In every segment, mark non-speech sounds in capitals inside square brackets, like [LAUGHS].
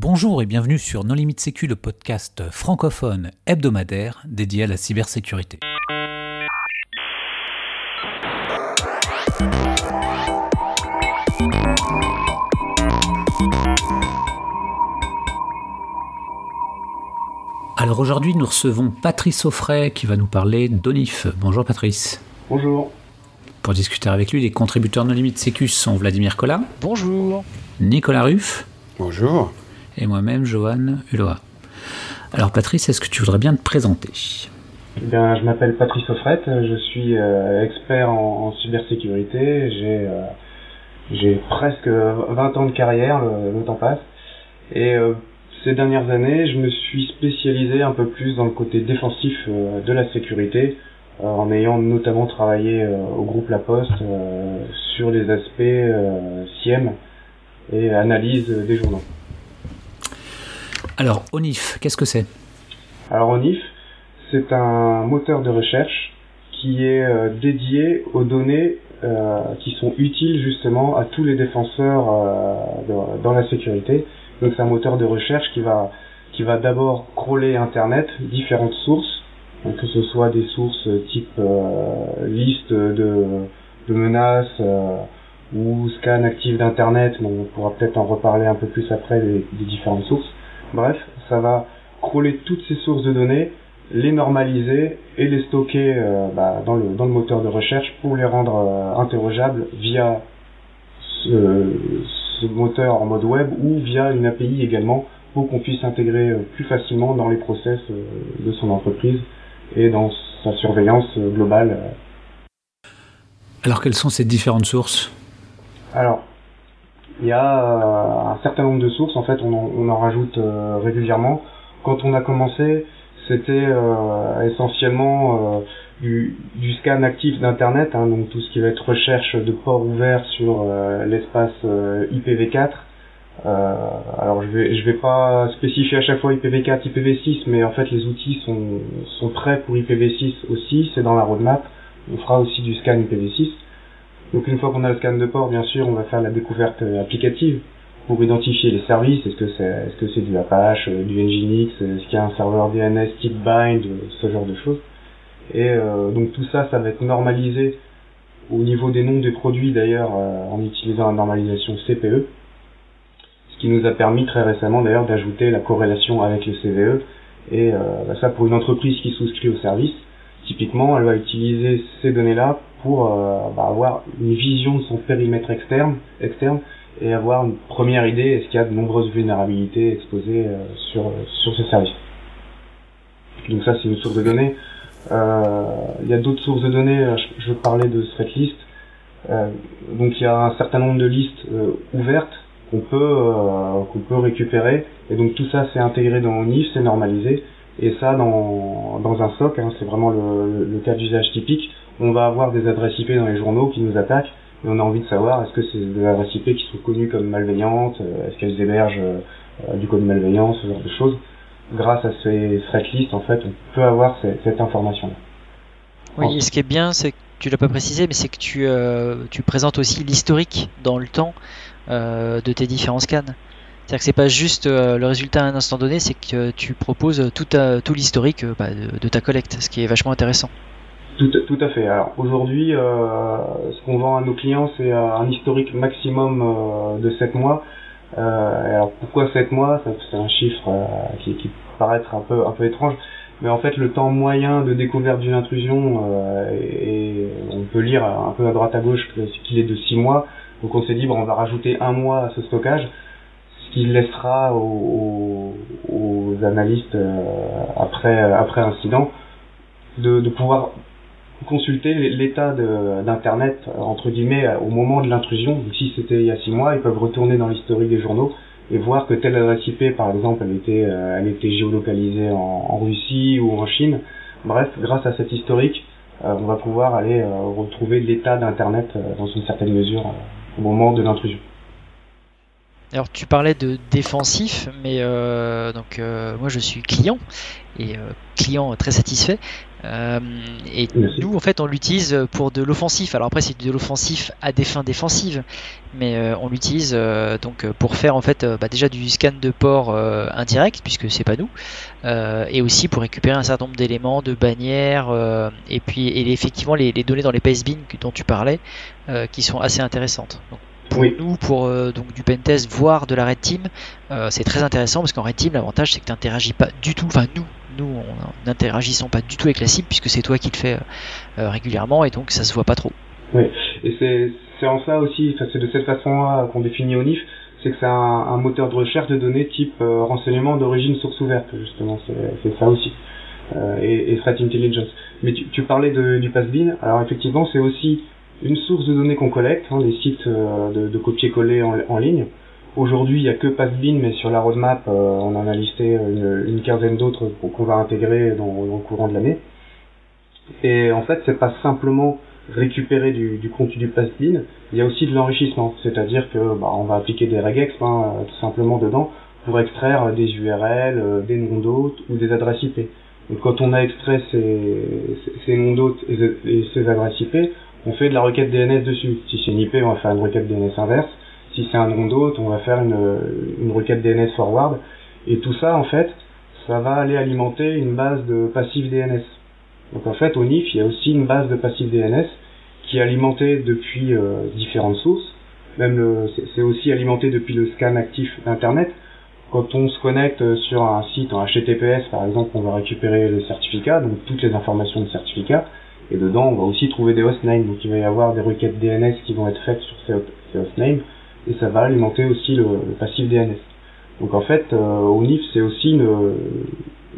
Bonjour et bienvenue sur Non Limite Sécu, le podcast francophone hebdomadaire dédié à la cybersécurité. Alors aujourd'hui, nous recevons Patrice Offray qui va nous parler d'ONIF. Bonjour Patrice. Bonjour. Pour discuter avec lui, les contributeurs Non Limite Sécu sont Vladimir Collat. Bonjour. Nicolas Ruff. Bonjour. Et moi-même, Johan Uloa. Alors Patrice, est-ce que tu voudrais bien te présenter? Eh bien, Je m'appelle Patrice Offret, je suis euh, expert en, cybersécurité, j'ai euh, presque 20 ans de carrière, le, temps passe, et euh, ces dernières années, je me suis spécialisé un peu plus dans le côté défensif de la sécurité, en ayant notamment travaillé au groupe La Poste sur les aspects SIEM et analyse des journaux. Alors, ONIF, qu'est-ce que c'est? Alors, ONIF, c'est un moteur de recherche qui est euh, dédié aux données euh, qui sont utiles justement à tous les défenseurs euh, dans la sécurité. Donc, c'est un moteur de recherche qui va qui va d'abord crawler Internet, différentes sources, que ce soit des sources type liste de, de menaces ou scan actif d'Internet, mais on pourra peut-être en reparler un peu plus après des différentes sources. Bref, ça va crawler toutes ces sources de données, les normaliser et les stocker euh, bah, dans, le, dans le moteur de recherche pour les rendre euh, interrogeables via ce, moteur en mode web ou via une API également pour qu'on puisse intégrer euh, plus facilement dans les process de son entreprise et dans sa surveillance globale. Alors quelles sont ces différentes sources? Alors, il y a euh, un certain nombre de sources, en fait, on en, on en rajoute euh, régulièrement. Quand on a commencé, c'était euh, essentiellement du, du, scan actif d'Internet, hein, donc tout ce qui va être recherche de ports ouverts sur l'espace IPv4. alors je vais je vais pas spécifier à chaque fois IPv4, IPv6, mais en fait les outils sont sont prêts pour IPv6 aussi, c'est dans la roadmap. On fera aussi du scan IPv6. Donc une fois qu'on a le scan de port, bien sûr, on va faire la découverte euh, applicative pour identifier les services. Est-ce que c'est est-ce du Apache, euh, du Nginx, est-ce qu'il y a un serveur DNS type bind, euh, ce genre de choses. Et donc tout ça, ça va être normalisé au niveau des noms des produits d'ailleurs en utilisant la normalisation CPE, ce qui nous a permis très récemment d'ailleurs d'ajouter la corrélation avec le CVE. Et bah, ça pour une entreprise qui souscrit au service, typiquement, elle va utiliser ces données-là pour euh, bah, avoir une vision de son périmètre externe, externe et avoir une première idée est-ce qu'il y a de nombreuses vulnérabilités exposées euh, sur sur ce service. Donc ça c'est une source de données. Euh, il y a d'autres sources de données. Je, je parlais de Threatlist. donc il y a un certain nombre de listes ouvertes qu'on peut qu'on peut récupérer et donc tout ça c'est intégré dans ONIF, c'est normalisé et ça dans dans un SOC, hein, c'est vraiment le, le cas d'usage typique on va avoir des adresses IP dans les journaux qui nous attaquent et on a envie de savoir est-ce que c'est des adresses IP qui sont connues comme malveillantes, euh, est-ce qu'elles hébergent euh, du code malveillant, ce genre de choses. Grâce à ces threat lists, en fait, on peut avoir cette, information-là. Oui, et ce qui est bien, c'est que tu l'as pas précisé, mais c'est que tu, euh, tu présentes aussi l'historique dans le temps de tes différents scans. C'est-à-dire que c'est pas juste le résultat à un instant donné, c'est que tu proposes tout, tout l'historique bah, de, ta collecte, ce qui est vachement intéressant. Tout, à fait. Alors aujourd'hui, euh, ce qu'on vend à nos clients, c'est euh, un historique maximum euh, de 7 mois. Euh, alors pourquoi 7 mois? C'est un chiffre euh, qui, qui paraît être un peu, un peu étrange. Mais en fait, le temps moyen de découverte d'une intrusion, et, on peut lire un peu à droite à gauche qu'il est de 6 mois. Donc on s'est dit, bon, on va rajouter un mois à ce stockage, ce qui laissera aux, aux, analystes après, après incident de, de pouvoir consulter l'état d'internet entre guillemets au moment de l'intrusion. Si c'était il y a six mois, ils peuvent retourner dans l'historique des journaux et voir que telle adresse IP, par exemple, elle était, euh, elle était géolocalisée en, Russie ou en Chine. Bref, grâce à cet historique, euh, on va pouvoir aller euh, retrouver l'état d'internet dans une certaine mesure au moment de l'intrusion. Alors tu parlais de défensif, mais donc moi je suis client et client très satisfait. Euh, et nous, en fait, on l'utilise pour de l'offensif. Alors après, c'est de l'offensif à des fins défensives, mais euh, on l'utilise euh, donc pour faire en fait bah, déjà du scan de port indirect, puisque c'est pas nous, et aussi pour récupérer un certain nombre d'éléments, de bannières, et puis et effectivement les, données dans les pastebins dont tu parlais, qui sont assez intéressantes. Pour nous, pour donc du pentest, voire de la red team, c'est très intéressant parce qu'en red team, l'avantage c'est que tu n'interagis pas du tout, enfin nous, nous, n'interagissons pas du tout avec la cible puisque c'est toi qui le fais euh, euh, régulièrement et donc ça se voit pas trop. Oui, et c'est en ça aussi, c'est de cette façon-là qu'on définit ONIF, c'est que c'est un, moteur de recherche de données type euh, renseignement d'origine source ouverte, justement, c'est ça aussi, et, Threat Intelligence. Mais tu, parlais du Passbin, alors effectivement c'est aussi une source de données qu'on collecte, hein, les sites de, copier-coller en, ligne, Aujourd'hui, il n'y a que Passbin, mais sur la roadmap, euh, on en a listé une, quinzaine d'autres qu'on va intégrer dans, le courant de l'année. Et en fait, c'est pas simplement récupérer du, du contenu du Passbin, il y a aussi de l'enrichissement, c'est-à-dire que bah, on va appliquer des regex hein, tout simplement dedans pour extraire des URL, euh, des noms d'hôtes ou des adresses IP. Donc quand on a extrait ces, noms d'hôtes et, ces adresses IP, on fait de la requête DNS dessus. Si c'est une IP, on va faire une requête DNS inverse. Si c'est un nom d'hôte, on va faire une, requête DNS forward. Et tout ça, en fait, ça va aller alimenter une base de passif DNS. Donc en fait, au NIF, il y a aussi une base de passif DNS qui est alimentée depuis euh, différentes sources. Même c'est aussi alimenté depuis le scan actif d'Internet. Quand on se connecte sur un site en HTTPS, par exemple, on va récupérer le certificat, donc toutes les informations de certificat. Et dedans, on va aussi trouver des hostnames. Donc il va y avoir des requêtes DNS qui vont être faites sur ces hostnames et ça va alimenter aussi le, passif DNS. Donc en fait, euh, ONIF c'est aussi une,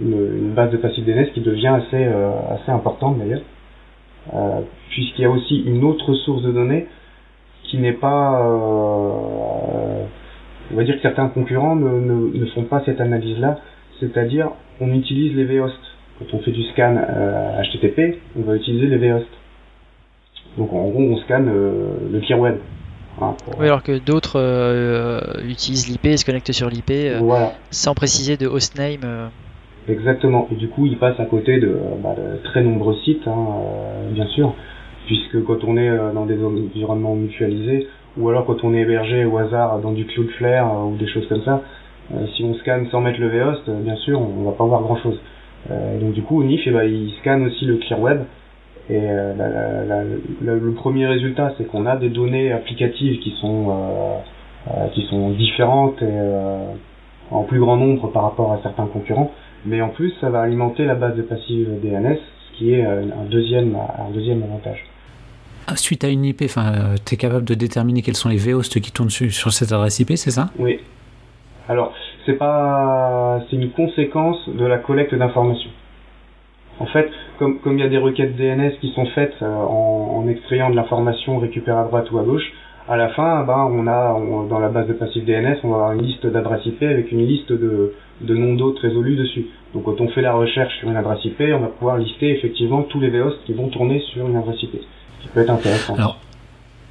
une, base de passif DNS qui devient assez, euh, assez importante d'ailleurs, euh, puisqu'il y a aussi une autre source de données qui n'est pas, on va dire que certains concurrents ne, ne, font pas cette analyse-là, c'est-à-dire on utilise les vhosts. Quand on fait du scan HTTP, on va utiliser les vhosts. Donc en gros, on scanne le tier web. Oui, alors que d'autres euh, utilisent l'IP et se connectent sur l'IP euh, sans préciser de hostname. Euh. Exactement. Et du coup, ils passent à côté de, bah, très nombreux sites, hein, bien sûr, puisque quand on est dans des environnements mutualisés, ou alors quand on est hébergé au hasard dans du Cloudflare ou des choses comme ça, si on scanne sans mettre le vhost, bien sûr, on, va pas voir grand chose. donc du coup, NIF, eh ben, il scanne aussi le clear web et euh, le premier résultat, c'est qu'on a des données applicatives qui sont euh, euh, qui sont différentes et en plus grand nombre par rapport à certains concurrents. Mais en plus, ça va alimenter la base de passive DNS, ce qui est un deuxième un deuxième avantage. Ah, suite à une IP, enfin, tu es capable de déterminer quels sont les vhosts qui tournent sur, sur cette adresse IP, c'est ça? Oui. Alors, c'est pas, c'est une conséquence de la collecte d'informations. En fait, comme, il y a des requêtes DNS qui sont faites euh, en, extrayant de l'information récupérée à droite ou à gauche, à la fin, ben, on a dans la base de passif DNS, on va avoir une liste d'adresses IP avec une liste de, noms d'hôtes résolus dessus. Donc quand on fait la recherche sur une adresse IP, on va pouvoir lister effectivement tous les vhosts qui vont tourner sur une adresse IP, ce qui peut être intéressant. Alors,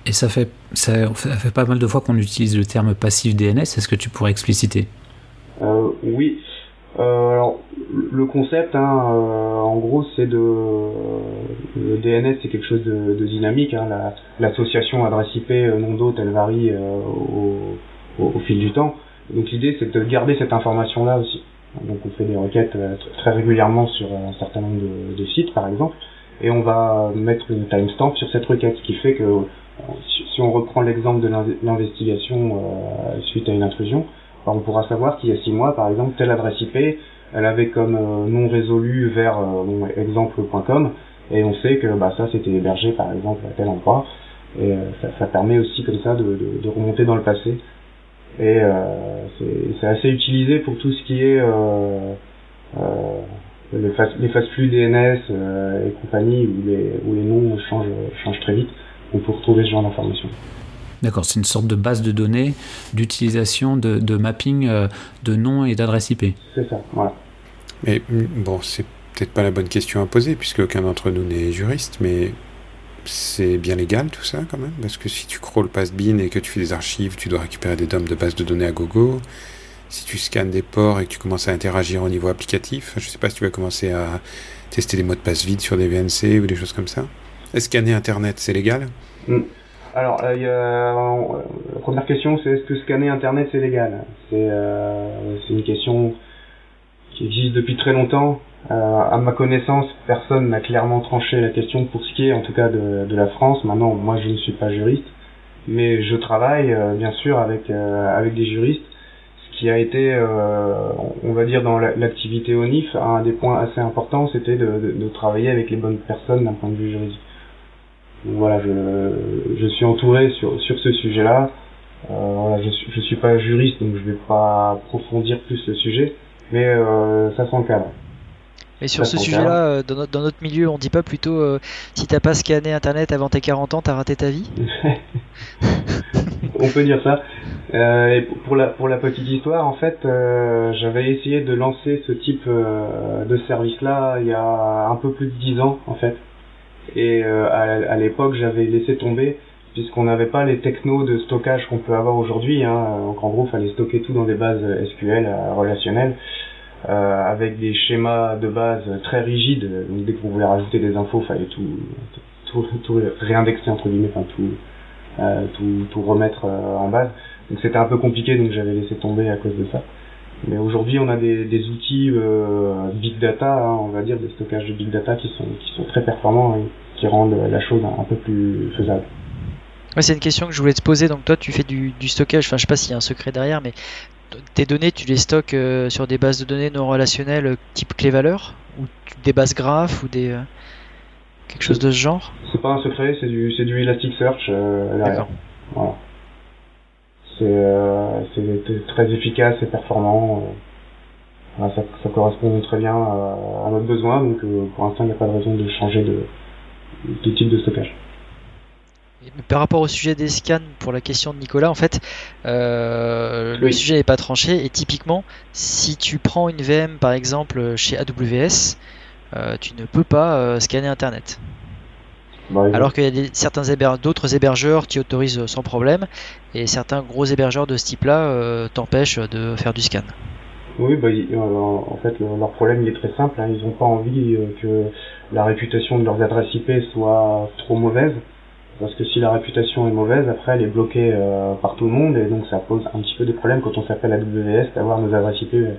et ça fait, ça fait pas mal de fois qu'on utilise le terme passif DNS, est-ce que tu pourrais expliciter? Oui. Euh, alors, le concept, hein, euh, en gros, c'est de le DNS, c'est quelque chose de, dynamique. Hein, L'association adresse IP euh, nom d'hôte, elle varie au, au, fil du temps. Donc l'idée, c'est de garder cette information-là aussi. Donc on fait des requêtes très régulièrement sur un certain nombre de, sites, par exemple, et on va mettre une timestamp sur cette requête, ce qui fait que si on reprend l'exemple de l'investigation suite à une intrusion, on pourra savoir qu'il y a six mois, par exemple, telle adresse IP, elle avait comme euh, nom résolu vers euh, exemple.com, et on sait que bah, ça c'était hébergé par exemple à tel endroit, et euh, ça, permet aussi comme ça de, remonter dans le passé. Et c'est assez utilisé pour tout ce qui est les, fast, flux DNS et compagnie où les, noms changent, changent très vite. On peut retrouver ce genre d'informations. D'accord, c'est une sorte de base de données d'utilisation de, mapping euh, de noms et d'adresses IP. C'est ça, voilà. Mais mm, bon, c'est peut-être pas la bonne question à poser puisque aucun d'entre nous n'est juriste, mais c'est bien légal tout ça quand même? Parce que si tu crawls bin et que tu fais des archives, tu dois récupérer des DOM de base de données à gogo. si tu scannes des ports et que tu commences à interagir au niveau applicatif, je ne sais pas si tu vas commencer à tester des mots de passe vides sur des VNC ou des choses comme ça. Est-ce scanner Internet, c'est légal? Hmm. Alors, euh, euh, la première question, c'est est-ce que scanner Internet, c'est légal euh, C'est une question qui existe depuis très longtemps. à ma connaissance, personne n'a clairement tranché la question pour ce qui est, en tout cas, de, de la France. Maintenant, moi, je ne suis pas juriste, mais je travaille, bien sûr, avec avec des juristes qui a été, euh, on va dire, dans l'activité ONIF, un des points assez importants, c'était de, de, travailler avec les bonnes personnes d'un point de vue juridique. Voilà, je, je suis entouré sur, sur ce sujet-là. Euh, voilà, je, je suis pas juriste, donc je vais pas approfondir plus le sujet, mais euh, ça s'encadre. Et sur ce sujet-là, euh, dans, notre, dans notre milieu, on dit pas plutôt euh, si t'as pas scanné Internet avant tes 40 ans, t'as raté ta vie [LAUGHS] On peut dire ça. Euh, et pour la pour la petite histoire, en fait, euh, j'avais essayé de lancer ce type euh, de service-là il y a un peu plus de 10 ans, en fait. Et euh, à, à l'époque, j'avais laissé tomber puisqu'on n'avait pas les technos de stockage qu'on peut avoir aujourd'hui. Hein. Donc en gros, il fallait stocker tout dans des bases SQL relationnelles. Euh, avec des schémas de base très rigides. Donc dès qu'on voulait rajouter des infos, fallait tout, tout, tout réindexer entre guillemets, enfin tout, euh, tout, tout remettre euh, en base. Donc c'était un peu compliqué, donc j'avais laissé tomber à cause de ça. Mais aujourd'hui, on a des, des outils euh, big data, hein, on va dire, des stockages de big data qui sont, qui sont très performants et qui rendent la chose un, peu plus faisable. Ouais, c'est une question que je voulais te poser. Donc toi, tu fais du, du stockage. Enfin, je sais pas s'il y a un secret derrière, mais tes données, tu les stockes euh, sur des bases de données non relationnelles euh, type clé-valeur ou des bases graphes ou des quelque chose de ce genre? C'est pas un secret, c'est du c'est du Elasticsearch D'accord. Voilà. C'est très efficace et performant. ça, ça, correspond très bien à, notre besoin, donc pour l'instant il n'y a pas de raison de changer de, de type de stockage par rapport au sujet des scans, pour la question de Nicolas, en fait, euh, le sujet n'est pas tranché. Et typiquement, si tu prends une VM, par exemple, chez AWS, euh, tu ne peux pas euh, scanner Internet. Bah, Alors qu'il y a certains d'autres hébergeurs qui autorisent sans problème, et certains gros hébergeurs de ce type-là t'empêchent de faire du scan. Oui, bah, en fait, leur problème il est très simple. Hein. ils n'ont pas envie que la réputation de leurs adresses IP soit trop mauvaise. Parce que si la réputation est mauvaise, après elle est bloquée euh, par tout le monde et donc ça pose un petit peu des problèmes quand on s'appelle AWS d'avoir nos adresses IP euh,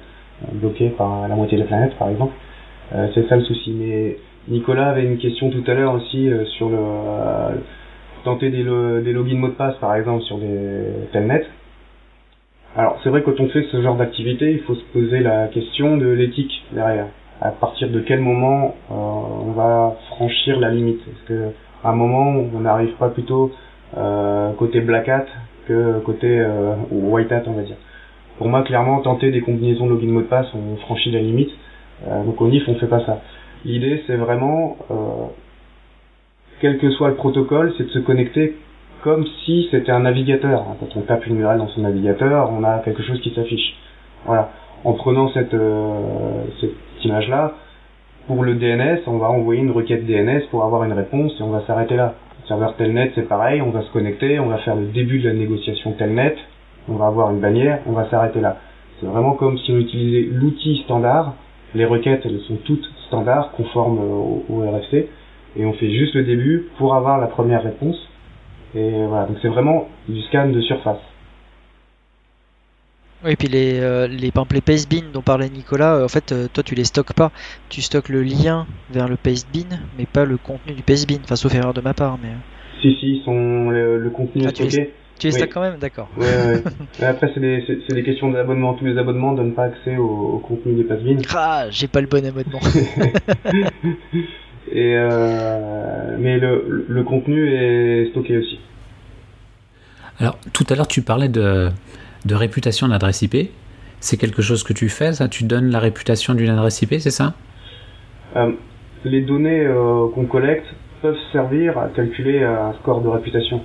bloquées par la moitié de la planète par exemple. Euh, c'est ça le souci. Mais Nicolas avait une question tout à l'heure aussi sur le tenter des, des logins mots de passe par exemple sur des telnets. Alors c'est vrai que quand on fait ce genre d'activité, il faut se poser la question de l'éthique derrière. À partir de quel moment on va franchir la limite? Est-ce que à un moment on n'arrive pas plutôt euh, côté black hat que côté euh, white hat on va dire? Pour moi clairement tenter des combinaisons de login mot de passe on franchit la limite. Euh, donc au NIF on fait pas ça. L'idée c'est vraiment euh, quel que soit le protocole, c'est de se connecter comme si c'était un navigateur. Quand on tape une URL dans son navigateur, on a quelque chose qui s'affiche. Voilà. En prenant cette, euh, cette image-là, pour le DNS, on va envoyer une requête DNS pour avoir une réponse et on va s'arrêter là. Le serveur Telnet, c'est pareil, on va se connecter, on va faire le début de la négociation Telnet, on va avoir une bannière, on va s'arrêter là. C'est vraiment comme si on utilisait l'outil standard, les requêtes, elles sont toutes standards, conformes au, au RFC, et on fait juste le début pour avoir la première réponse. Et voilà, donc c'est vraiment du scan de surface. Oui, et puis les, euh, les, par exemple, les pastebin dont parlait Nicolas, euh, en fait, euh, toi tu les stockes pas. Tu stockes le lien vers le pastebin, mais pas le contenu du pastebin. Enfin, sauf erreur de ma part. mais... Si, si, ils sont, le, contenu ah, est stocké. Tu les, stockes quand même D'accord. Ouais, ouais. [LAUGHS] après, c'est des, des, questions d'abonnement. Tous les abonnements donnent pas accès au, contenu des pastebin. Ah, j'ai pas le bon abonnement. [LAUGHS] et mais le, le contenu est stocké aussi. Alors, tout à l'heure, tu parlais de de réputation d'adresse IP. C'est quelque chose que tu fais, ça? Tu donnes la réputation d'une adresse IP, c'est ça? Euh, Les données euh, qu'on collecte peuvent servir à calculer un score de réputation.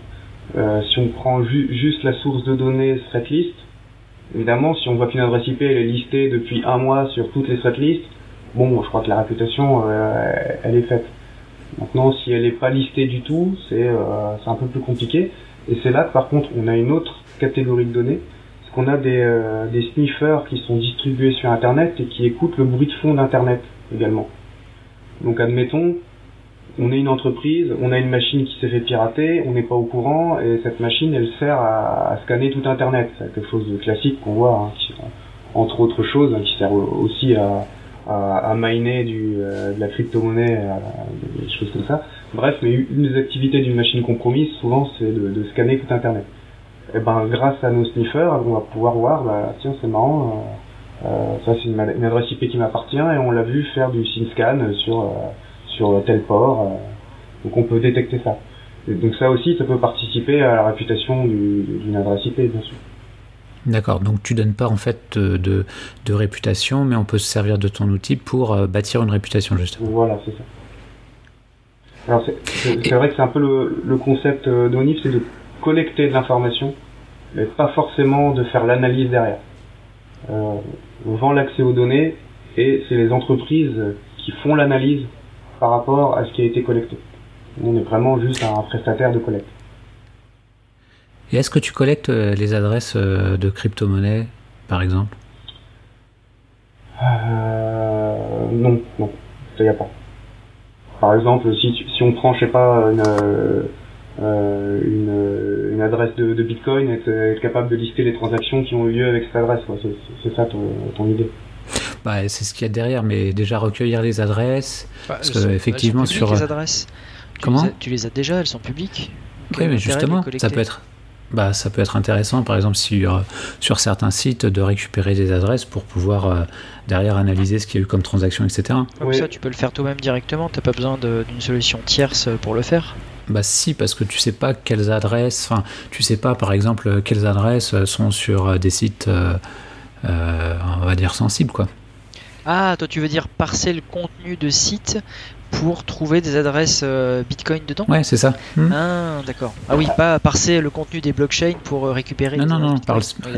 Euh, si on prend juste la source de données threadlist, évidemment, si on voit qu'une adresse IP elle est listée depuis un mois sur toutes les threadlists, bon, je crois que la réputation, elle est faite. Maintenant, si elle n'est pas listée du tout, c'est un peu plus compliqué. Et c'est là que par contre, on a une autre catégorie de données qu'on a des, des sniffers qui sont distribués sur Internet et qui écoutent le bruit de fond d'Internet également. Donc admettons, on est une entreprise, on a une machine qui s'est fait pirater, on n'est pas au courant, et cette machine, elle sert à, scanner tout Internet. C'est quelque chose de classique qu'on voit, hein, entre autres choses, hein, qui sert aussi à, à, miner du, euh, de la crypto-monnaie, des choses comme ça. Bref, mais une des activités d'une machine compromise, souvent, c'est de, scanner tout Internet. Et ben, grâce à nos sniffers, on va pouvoir voir, bah, tiens, c'est marrant, euh, euh ça c'est une, adresse IP qui m'appartient, et on l'a vu faire du SynScan sur euh, sur tel port. Euh, donc on peut détecter ça. donc ça aussi, ça peut participer à la réputation d'une adresse IP, bien sûr. D'accord, donc tu donnes pas en fait de, de, réputation, mais on peut se servir de ton outil pour euh, bâtir une réputation justement. Voilà, c'est ça. Alors c'est vrai que c'est un peu le, le concept euh, d'ONIF, c'est de collecter de l'information, mais pas forcément de faire l'analyse derrière. on vend l'accès aux données et c'est les entreprises qui font l'analyse par rapport à ce qui a été collecté. On est vraiment juste un prestataire de collecte. Et est-ce que tu collectes euh, les adresses euh, de crypto-monnaies, par exemple? Euh, Non, non, il n'y a pas. Par exemple, si, si on prend, je sais pas, une, une, une, adresse de, Bitcoin, être, être, capable de lister les transactions qui ont eu lieu avec cette adresse, c'est ça ton, ton idée bah, c'est ce qu'il y a derrière, mais déjà recueillir les adresses. Bah, parce que, effectivement, sur. Les adresses. Comment tu les, as, déjà, elles sont publiques. Oui, mais justement, ça peut être. Bah, ça peut être intéressant, par exemple, sur, sur certains sites, de récupérer des adresses pour pouvoir euh, derrière analyser ce qu'il y a eu comme transaction, etc. Comme ça, tu peux le faire toi-même directement. T'as pas besoin d'une solution tierce pour le faire. Bah si, parce que tu sais pas quelles adresses, enfin, tu sais pas par exemple quelles adresses sont sur des sites, euh, euh, on va dire sensibles, quoi. Ah, toi tu veux dire parser le contenu de site pour trouver des adresses euh, Bitcoin dedans Ouais, c'est ça. Hmm. Ah, d'accord. Ah oui, pas parser le contenu des blockchains pour euh, récupérer. Non, non, non,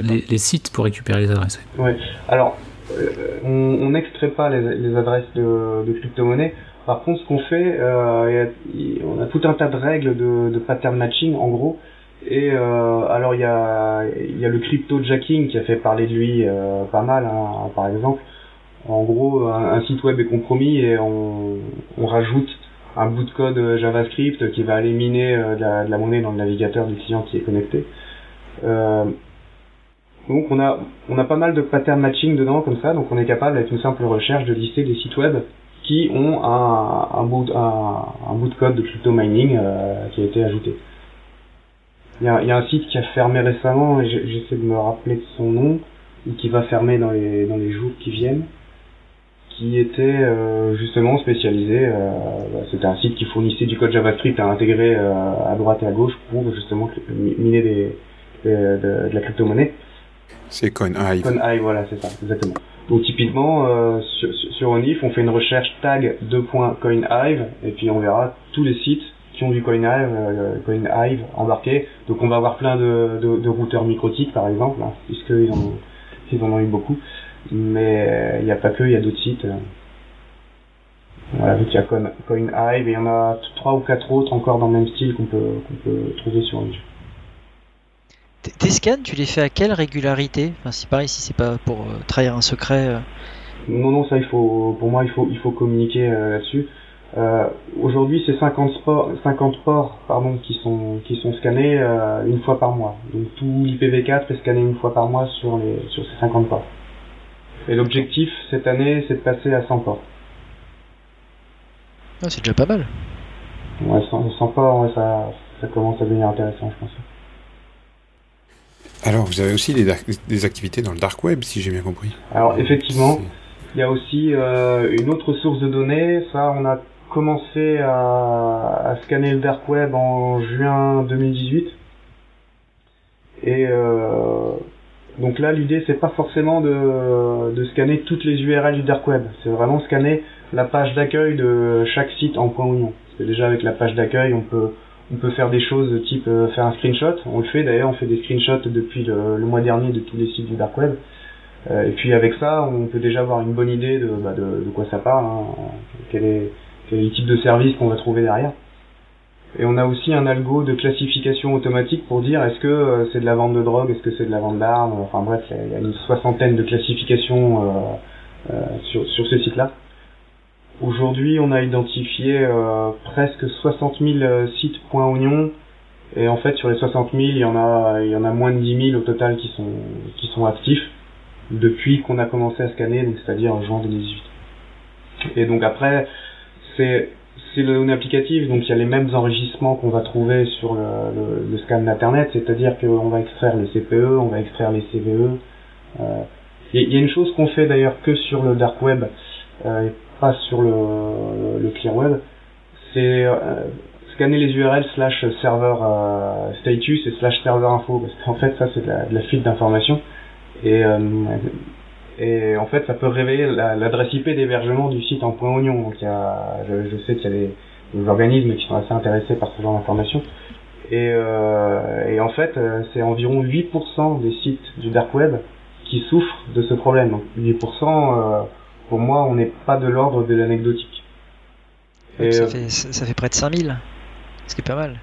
les, sites pour récupérer les adresses. Ouais. Alors, euh, on n'extrait pas les, adresses de, de crypto-monnaie. Par contre, ce qu'on fait, on a tout un tas de règles de, pattern matching, en gros. Et alors, il y a, y a le crypto jacking qui a fait parler de lui pas mal, hein, par exemple en gros, un, site web est compromis et on, rajoute un bout de code JavaScript qui va aller miner euh, de, la, monnaie dans le navigateur du client qui est connecté. Euh, donc on a pas mal de pattern matching dedans comme ça, donc on est capable avec une simple recherche de lister des sites web qui ont un, un, bout, de code de crypto mining euh, qui a été ajouté. Il y a, un site qui a fermé récemment et j'essaie de me rappeler de son nom et qui va fermer dans les jours qui viennent qui était euh, justement spécialisé. Euh, bah, c'était un site qui fournissait du code JavaScript à intégrer euh, à droite et à gauche pour justement miner des, de, la crypto-monnaie. C'est CoinHive. CoinHive, voilà, c'est ça, exactement. Donc typiquement, sur, sur ONIF, on fait une recherche tag 2.coinhive et puis on verra tous les sites qui ont du CoinHive, CoinHive embarqué. Donc on va avoir plein de, de, routeurs microtiques par exemple, hein, puisqu'ils en, ils en ont eu beaucoup. Mais il n'y a pas que, il y a d'autres sites. Voilà, vu qu'il y a CoinHive et il y en a trois ou quatre autres encore dans le même style qu'on peut, qu'on peut trouver sur YouTube. Tes scans, tu les fais à quelle régularité? Enfin, c'est pareil, si c'est pas pour euh, trahir un secret. Euh. Non, non, ça, il faut, pour moi, il faut, il faut communiquer euh, là-dessus. Aujourd'hui, c'est 50, 50 ports pardon, qui, sont, qui sont scannés une fois par mois. Donc tout l'IPv4 est scanné une fois par mois sur, les, sur ces 50 ports. Et l'objectif cette année, c'est de passer à 100 ports. Ah, c'est déjà pas mal. Ouais, 100, ports, ça, ça commence à devenir intéressant, je pense. Alors, vous avez aussi des, activités dans le dark web, si j'ai bien compris. Alors, effectivement, il y a aussi euh, une autre source de données. Ça, on a commencé à, à, scanner le dark web en juin 2018. Et euh, donc là, l'idée, c'est pas forcément de, de, scanner toutes les URL du dark web. C'est vraiment scanner la page d'accueil de chaque site en point oignon. Parce que déjà avec la page d'accueil, on peut on peut faire des choses de type euh, faire un screenshot. On le fait d'ailleurs, on fait des screenshots depuis le, mois dernier de tous les sites du dark web. Euh, et puis avec ça, on peut déjà avoir une bonne idée de, bah, de, de, quoi ça parle, hein, quel, est, quel est le type de service qu'on va trouver derrière. Et on a aussi un algo de classification automatique pour dire est-ce que euh, c'est de la vente de drogue, est-ce que c'est de la vente d'armes. Enfin bref, il y a une soixantaine de classifications euh, euh, sur, sur ce site-là. Aujourd'hui, on a identifié presque 60 000 sites point oignon. Et en fait, sur les 60 000, il y en a, il y en a moins de 10 000 au total qui sont, qui sont actifs depuis qu'on a commencé à scanner, donc c'est-à-dire en juin 2018. Et donc après, c'est c'est le données applicative, donc il y a les mêmes enrichissements qu'on va trouver sur le, scan d'internet, c'est-à-dire qu'on va extraire le CPE, on va extraire les CVE. Euh, il y, a une chose qu'on fait d'ailleurs que sur le dark web euh, et pas sur le, le clear web, c'est euh, scanner les URL slash serveur euh, status et slash serveur info, parce qu'en fait ça c'est de la, de la fuite d'informations et en fait, ça peut révéler l'adresse IP d'hébergement du site en point oignon. Donc, il y a, je, je sais qu'il y a des, des, organismes qui sont assez intéressés par ce genre d'informations. Et, euh, et, en fait, euh, c'est environ 8% des sites du dark web qui souffrent de ce problème. Donc 8%, euh, pour moi, on n'est pas de l'ordre de l'anecdotique. Euh, ça, fait, ça fait près de 5000, ce qui est pas mal.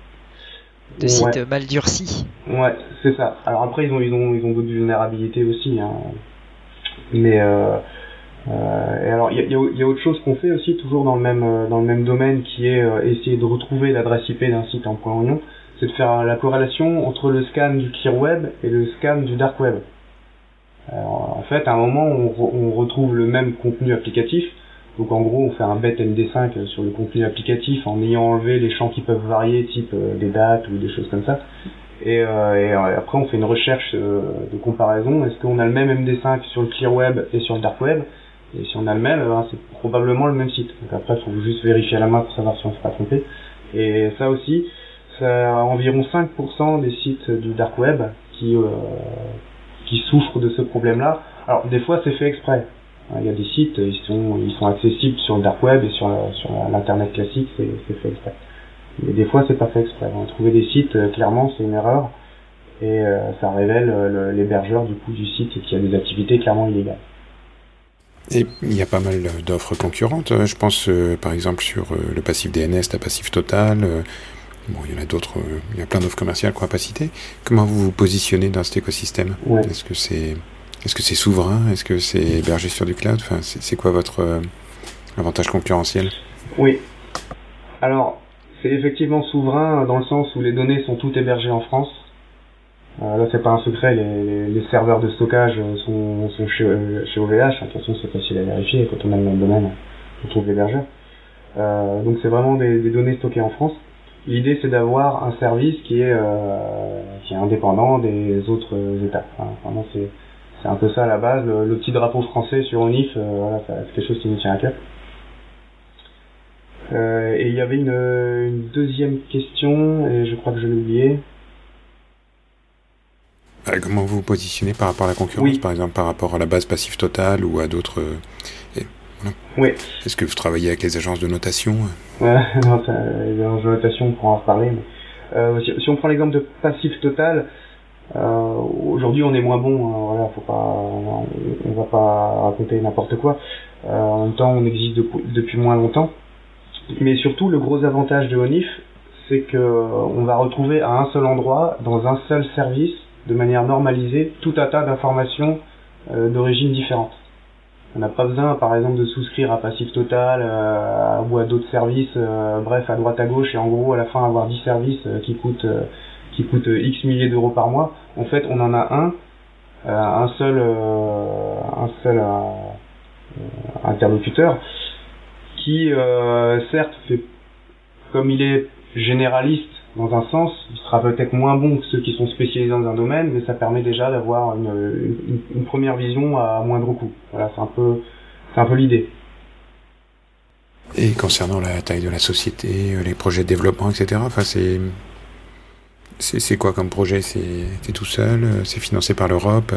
De sites mal durcis. Ouais, c'est ça. Alors après, ils ont, ils ont, ils ont d'autres vulnérabilités aussi. Hein. Mais euh, euh, et alors il y a, y a, autre chose qu'on fait aussi toujours dans le même euh, dans le même domaine qui est essayer de retrouver l'adresse IP d'un site en point oignon, c'est de faire la corrélation entre le scan du clear web et le scan du dark web. en fait, à un moment, on, on, retrouve le même contenu applicatif. Donc en gros, on fait un bet MD5 sur le contenu applicatif en ayant enlevé les champs qui peuvent varier, type des dates ou des choses comme ça. Et, euh, et, euh, après, on fait une recherche euh, de comparaison. Est-ce qu'on a le même MD5 sur le clear web et sur le dark web? Et si on a le même, ben, c'est probablement le même site. Donc après, il faut juste vérifier à la main pour savoir si on s'est pas trompé. Et ça aussi, c'est environ 5% des sites du dark web qui, qui souffrent de ce problème-là. Alors, des fois, c'est fait exprès. Il y a des sites, ils sont, ils sont accessibles sur le dark web et sur, sur l'internet classique, c'est fait exprès. Mais des fois, c'est pas fait exprès. Trouver des sites, euh, clairement, c'est une erreur. Et euh, ça révèle euh, l'hébergeur du coup du site qui a des activités clairement illégales. Et il y a pas mal d'offres concurrentes. Je pense par exemple sur le passif DNS, la passif total. Bon, il y en a d'autres, il y a plein d'offres commerciales qu'on va pas citer. Comment vous vous positionnez dans cet écosystème? Est-ce que c'est est-ce que c'est souverain? Est-ce que c'est hébergé sur du cloud? Enfin, C'est quoi votre avantage concurrentiel? Oui. Alors, c'est effectivement souverain dans le sens où les données sont toutes hébergées en France. Euh, là, c'est pas un secret, les, les, serveurs de stockage sont, sont chez, chez OVH. De toute façon, c'est facile à vérifier. Quand on a le domaine, on trouve l'hébergeur. Euh, donc, c'est vraiment des, des, données stockées en France. L'idée, c'est d'avoir un service qui est, euh, qui est indépendant des autres États. Enfin, c'est, un peu ça à la base. Le, petit drapeau français sur ONIF, euh, voilà, c'est quelque chose qui nous tient à cœur. Euh, et il y avait une, une, deuxième question, et je crois que je l'ai oublié. Euh, comment vous vous positionnez par rapport à la concurrence, par exemple par rapport à la base passive totale ou à d'autres euh, Oui. Est-ce que vous travaillez avec les agences de notation ouais, [LAUGHS] Non, les agences de notation, on pourra en reparler. Euh, si, si, on prend l'exemple de passif total, euh, aujourd'hui on est moins bon, hein, voilà, faut pas, on, on, va pas raconter n'importe quoi. Euh, en même temps, on existe de, depuis moins longtemps. Mais surtout, le gros avantage de ONIF, c'est que euh, on va retrouver à un seul endroit, dans un seul service, de manière normalisée, tout un tas d'informations euh, d'origine différente. On n'a pas besoin, par exemple, de souscrire à Passif Total euh, ou à d'autres services, euh, bref, à droite à gauche, et en gros, à la fin, avoir 10 services qui coûtent qui coûtent X milliers d'euros par mois. En fait, on en a un, un seul, un seul interlocuteur qui euh, certes fait comme il est généraliste dans un sens, il sera peut-être moins bon que ceux qui sont spécialisés dans un domaine, mais ça permet déjà d'avoir une, une, une, première vision à moindre coût. Voilà, c'est un peu, c'est un peu l'idée. Et concernant la taille de la société, euh, les projets de développement, etc. Enfin, c'est c'est quoi comme projet? C'est tout seul? Euh, C'est financé par l'Europe?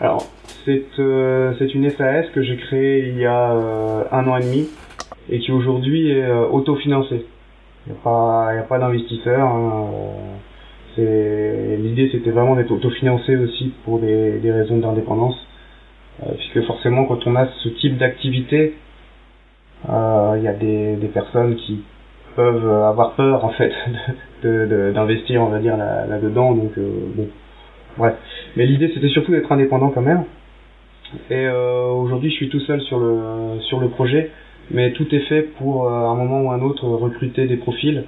Alors, c'est euh, une SAS que j'ai créée il y a euh, un an et demi et qui aujourd'hui est euh, autofinancé. Il n'y a pas, y a pas d'investisseur. Hein, euh, l'idée c'était vraiment d'être autofinancé aussi pour des, des raisons d'indépendance, euh, puisque forcément quand on a ce type d'activité, il y a des, des personnes qui peuvent avoir peur en fait [LAUGHS] d'investir, on va dire là, dedans. Donc bon, bref. Mais l'idée c'était surtout d'être indépendant quand même. Et aujourd'hui, je suis tout seul sur le sur le projet, mais tout est fait pour à un moment ou un autre recruter des profils.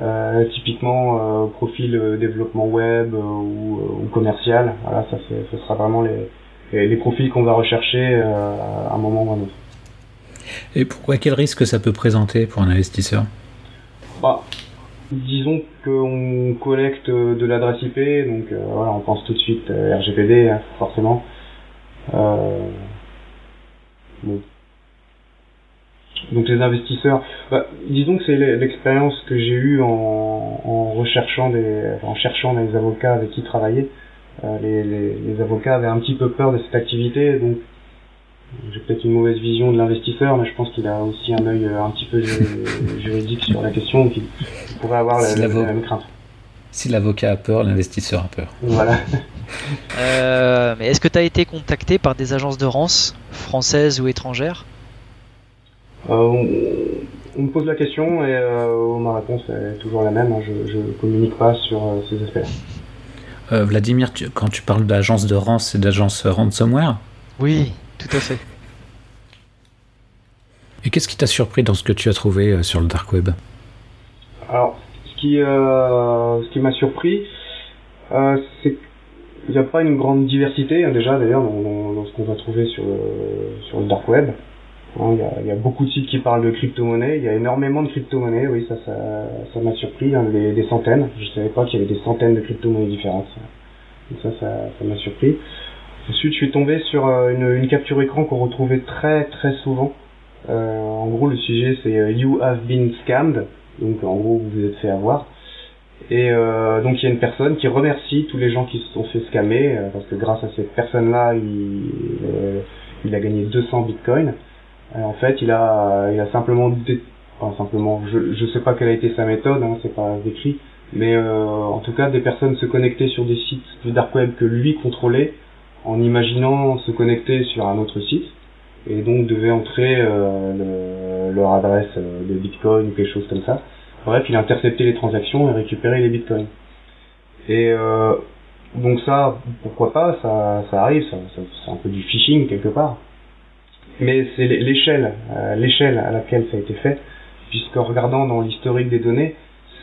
Euh, typiquement euh, profil euh, développement web ou, ou, commercial. Voilà, ça ce sera vraiment les, les, profils qu'on va rechercher à un moment ou un autre. Et pourquoi quel risque ça peut présenter pour un investisseur? Bah, Disons qu'on collecte de l'adresse IP, donc voilà, on pense tout de suite RGPD, hein, forcément. Euh, donc les investisseurs, bah, disons que c'est l'expérience que j'ai eue en, en, recherchant des, en cherchant des avocats avec qui travailler. Euh, les, les, les, avocats avaient un petit peu peur de cette activité, donc j'ai peut-être une mauvaise vision de l'investisseur, mais je pense qu'il a aussi un œil euh, un petit peu [LAUGHS] juridique sur la question, donc il pourrait avoir la, même crainte. Si l'avocat a peur, l'investisseur a peur. Voilà. euh, mais est-ce que tu as été contacté par des agences de rance, françaises ou étrangères? Euh, on, me pose la question et euh, ma réponse est toujours la même. Hein. je ne communique pas sur euh, ces aspects. Vladimir, quand tu parles d'agence de rance, c'est d'agence ransomware? Oui, tout à fait. Et qu'est-ce qui t'a surpris dans ce que tu as trouvé sur le dark web? Alors, ce qui, ce qui m'a surpris, c'est qu'il n'y a pas une grande diversité, hein, déjà d'ailleurs, dans, dans, ce qu'on va trouver sur sur le dark web. Hein, il y, a, beaucoup de sites qui parlent de crypto-monnaie. Il y a énormément de crypto-monnaies. Oui, ça, ça, m'a surpris. Hein, des, centaines. Je savais pas qu'il y avait des centaines de crypto-monnaies différentes. ça, ça, m'a surpris. Ensuite, je suis tombé sur euh, une, capture écran qu'on retrouvait très très souvent. Euh, en gros, le sujet c'est euh, You have been scammed. Donc, en gros, vous vous êtes fait avoir. Et donc, il y a une personne qui remercie tous les gens qui se sont fait scammer parce que grâce à cette personne-là, il, il a gagné 200 bitcoins. Euh, en fait, il a, il a simplement, enfin, simplement, je, je sais pas quelle a été sa méthode, hein, c'est pas décrit, mais euh, en tout cas, des personnes se connectaient sur des sites du dark web que lui contrôlait, en imaginant se connecter sur un autre site, et donc devaient entrer euh, leur adresse de Bitcoin ou quelque chose comme ça. Bref, il interceptait les transactions et récupérait les Bitcoins. Et donc ça, pourquoi pas, ça, ça arrive, ça, c'est un peu du phishing quelque part mais c'est l'échelle, euh, l'échelle à laquelle ça a été fait, puisqu'en regardant dans l'historique des données,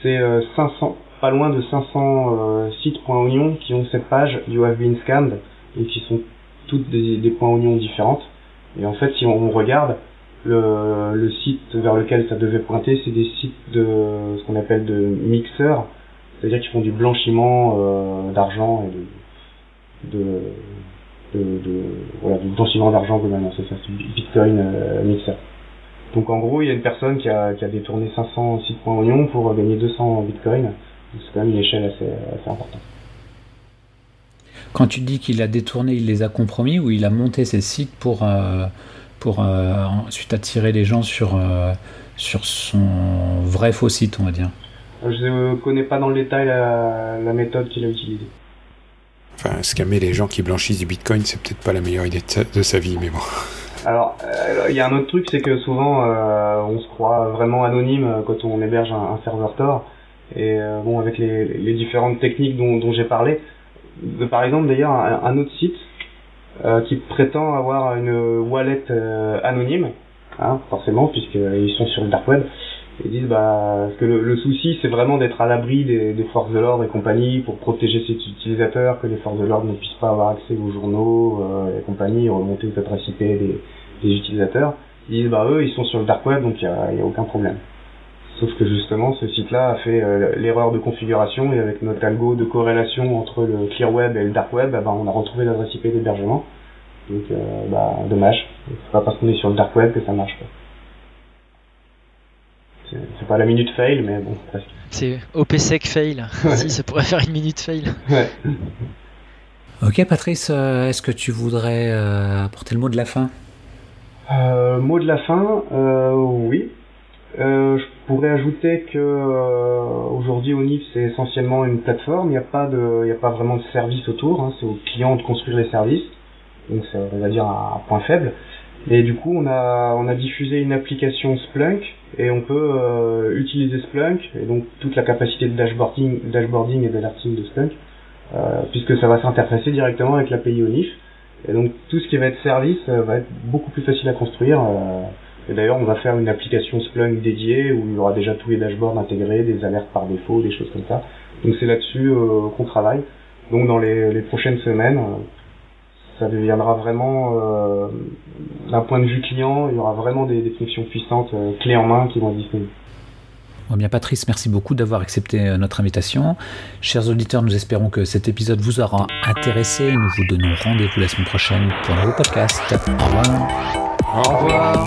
c'est 500, euh, pas loin de 500 euh, sites points oignons qui ont cette page You have been scanned et qui sont toutes des, points oignons différentes. Et en fait, si on, regarde le, site vers lequel ça devait pointer, c'est des sites de ce qu'on appelle de mixeurs, c'est-à-dire qui font du blanchiment d'argent et de de, de, voilà, d'argent globalement, c'est ça, c'est Bitcoin euh, Mixer. Donc en gros, il y a une personne qui a, qui a détourné 500 sites points oignons pour gagner 200 Bitcoin. C'est quand même une échelle assez, assez importante. Quand tu dis qu'il a détourné, il les a compromis ou il a monté ces sites pour, euh, pour euh, ensuite attirer les gens sur, euh, sur son vrai faux site, on va dire? Je ne connais pas dans le détail la, la méthode qu'il a utilisée. Enfin, scammer les gens qui blanchissent du bitcoin, c'est peut-être pas la meilleure idée de sa, vie, mais bon. Alors, euh, il y a un autre truc, c'est que souvent, euh, on se croit vraiment anonyme euh, quand on héberge un, serveur Tor. Et bon, avec les, différentes techniques dont, j'ai parlé, par exemple, d'ailleurs, un, autre site qui prétend avoir une wallet anonyme, hein, forcément, puisqu'ils sont sur le dark web, ils disent bah que le, souci c'est vraiment d'être à l'abri des, des, forces de l'ordre et compagnie pour protéger ses utilisateurs, que les forces de l'ordre ne puissent pas avoir accès aux journaux euh, et compagnie, remonter aux adresses IP des, des, utilisateurs. Ils disent bah eux ils sont sur le dark web donc il n'y a, y a, aucun problème. Sauf que justement ce site-là a fait euh, l'erreur de configuration et avec notre algo de corrélation entre le clear web et le dark web, bah, on a retrouvé l'adresse IP d'hébergement. Donc euh, bah dommage, c'est pas parce qu'on est sur le dark web que ça marche pas. C'est pas la minute fail, mais bon, presque. C'est OPSEC fail. Si, ça pourrait faire une minute fail. Ouais. Ok, Patrice, euh, est-ce que tu voudrais euh, apporter le mot de la fin? Euh, Mot de la fin, oui. je pourrais ajouter que aujourd'hui ONIF c'est essentiellement une plateforme. Il n'y a pas de, il a pas vraiment de service autour. Hein. c'est aux clients de construire les services. Donc c'est on va dire un point faible. Et du coup, on a, on a diffusé une application Splunk et on peut euh, utiliser Splunk et donc toute la capacité de dashboarding, dashboarding et d'alerting de Splunk, euh, puisque ça va s'interfacer directement avec l'API ONIF. Et donc tout ce qui va être service euh, va être beaucoup plus facile à construire. et d'ailleurs, on va faire une application Splunk dédiée où il y aura déjà tous les dashboards intégrés, des alertes par défaut, des choses comme ça. Donc c'est là-dessus qu'on travaille. Donc dans les, les prochaines semaines, ça deviendra vraiment, euh, d'un point de vue client, il y aura vraiment des, fonctions puissantes, euh, clés en main qui vont être disponibles. bien Patrice, merci beaucoup d'avoir accepté euh, notre invitation. Chers auditeurs, nous espérons que cet épisode vous aura intéressé. Nous vous donnons rendez-vous la semaine prochaine pour un nouveau podcast. Au revoir. Au revoir.